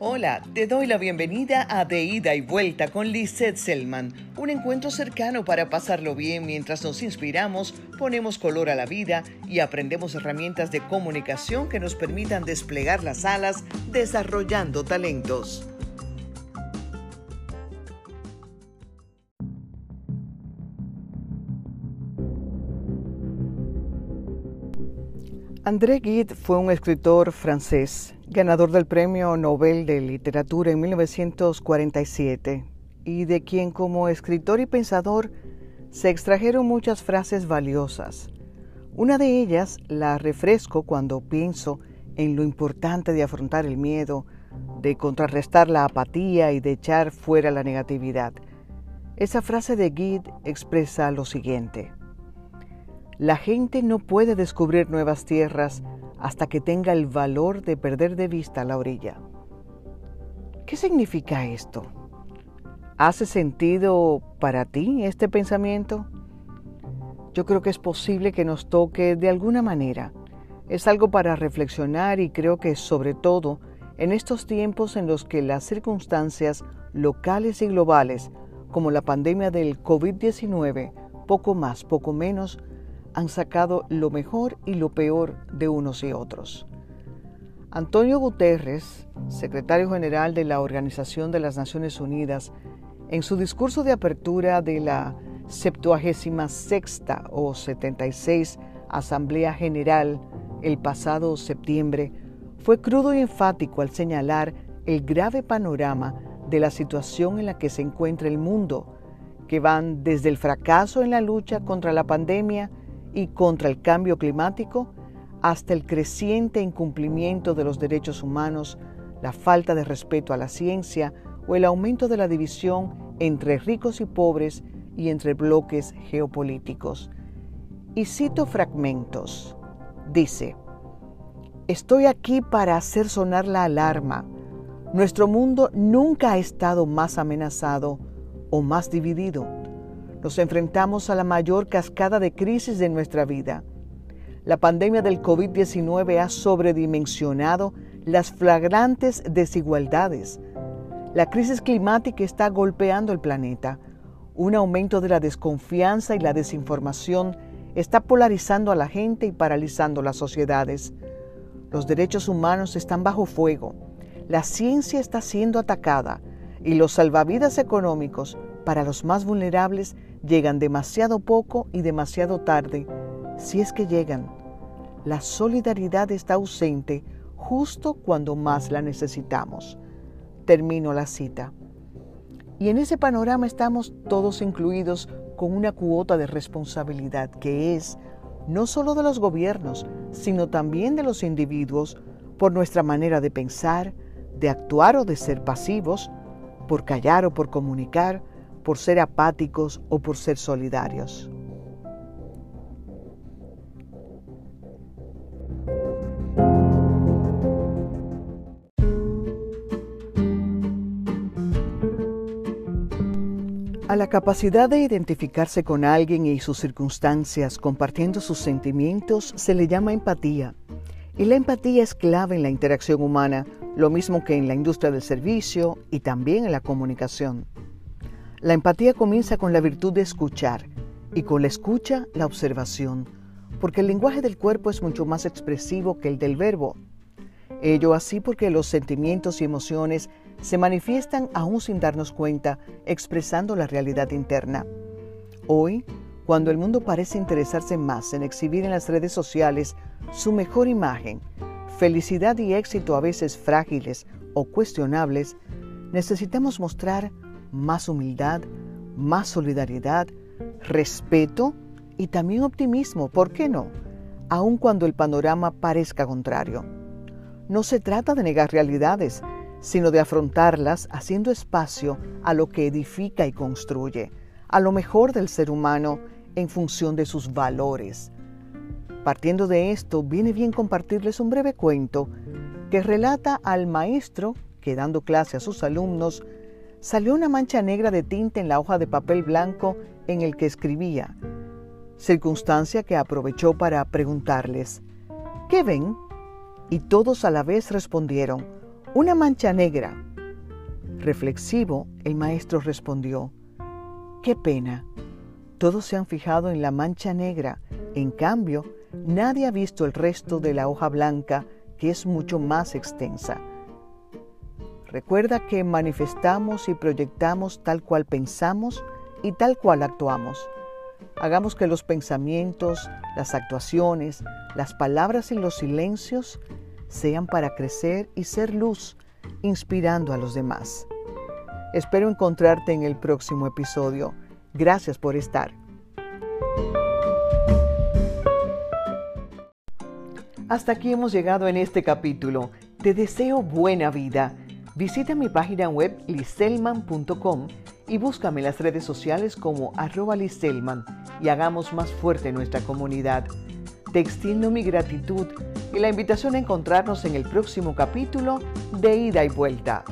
Hola, te doy la bienvenida a De Ida y Vuelta con Lizette Selman, un encuentro cercano para pasarlo bien. Mientras nos inspiramos, ponemos color a la vida y aprendemos herramientas de comunicación que nos permitan desplegar las alas desarrollando talentos. André Gide fue un escritor francés, ganador del Premio Nobel de Literatura en 1947, y de quien como escritor y pensador se extrajeron muchas frases valiosas. Una de ellas la refresco cuando pienso en lo importante de afrontar el miedo, de contrarrestar la apatía y de echar fuera la negatividad. Esa frase de Gide expresa lo siguiente. La gente no puede descubrir nuevas tierras hasta que tenga el valor de perder de vista la orilla. ¿Qué significa esto? ¿Hace sentido para ti este pensamiento? Yo creo que es posible que nos toque de alguna manera. Es algo para reflexionar y creo que sobre todo en estos tiempos en los que las circunstancias locales y globales, como la pandemia del COVID-19, poco más, poco menos, han sacado lo mejor y lo peor de unos y otros. Antonio Guterres, secretario general de la Organización de las Naciones Unidas, en su discurso de apertura de la 76 o 76 Asamblea General el pasado septiembre, fue crudo y enfático al señalar el grave panorama de la situación en la que se encuentra el mundo, que van desde el fracaso en la lucha contra la pandemia y contra el cambio climático hasta el creciente incumplimiento de los derechos humanos, la falta de respeto a la ciencia o el aumento de la división entre ricos y pobres y entre bloques geopolíticos. Y cito fragmentos. Dice, Estoy aquí para hacer sonar la alarma. Nuestro mundo nunca ha estado más amenazado o más dividido nos enfrentamos a la mayor cascada de crisis de nuestra vida. La pandemia del COVID-19 ha sobredimensionado las flagrantes desigualdades. La crisis climática está golpeando el planeta. Un aumento de la desconfianza y la desinformación está polarizando a la gente y paralizando las sociedades. Los derechos humanos están bajo fuego. La ciencia está siendo atacada y los salvavidas económicos para los más vulnerables llegan demasiado poco y demasiado tarde, si es que llegan. La solidaridad está ausente justo cuando más la necesitamos. Termino la cita. Y en ese panorama estamos todos incluidos con una cuota de responsabilidad que es no solo de los gobiernos, sino también de los individuos por nuestra manera de pensar, de actuar o de ser pasivos, por callar o por comunicar, por ser apáticos o por ser solidarios. A la capacidad de identificarse con alguien y sus circunstancias compartiendo sus sentimientos se le llama empatía. Y la empatía es clave en la interacción humana, lo mismo que en la industria del servicio y también en la comunicación. La empatía comienza con la virtud de escuchar y con la escucha la observación, porque el lenguaje del cuerpo es mucho más expresivo que el del verbo. Ello así porque los sentimientos y emociones se manifiestan aún sin darnos cuenta, expresando la realidad interna. Hoy, cuando el mundo parece interesarse más en exhibir en las redes sociales su mejor imagen, felicidad y éxito a veces frágiles o cuestionables, necesitamos mostrar más humildad, más solidaridad, respeto y también optimismo, ¿por qué no? Aun cuando el panorama parezca contrario. No se trata de negar realidades, sino de afrontarlas haciendo espacio a lo que edifica y construye, a lo mejor del ser humano en función de sus valores. Partiendo de esto, viene bien compartirles un breve cuento que relata al maestro que dando clase a sus alumnos salió una mancha negra de tinta en la hoja de papel blanco en el que escribía, circunstancia que aprovechó para preguntarles, ¿qué ven? Y todos a la vez respondieron, Una mancha negra. Reflexivo, el maestro respondió, Qué pena. Todos se han fijado en la mancha negra, en cambio, nadie ha visto el resto de la hoja blanca que es mucho más extensa. Recuerda que manifestamos y proyectamos tal cual pensamos y tal cual actuamos. Hagamos que los pensamientos, las actuaciones, las palabras y los silencios sean para crecer y ser luz, inspirando a los demás. Espero encontrarte en el próximo episodio. Gracias por estar. Hasta aquí hemos llegado en este capítulo. Te deseo buena vida. Visita mi página web liselman.com y búscame en las redes sociales como arroba liselman y hagamos más fuerte nuestra comunidad. Te extiendo mi gratitud y la invitación a encontrarnos en el próximo capítulo de Ida y Vuelta.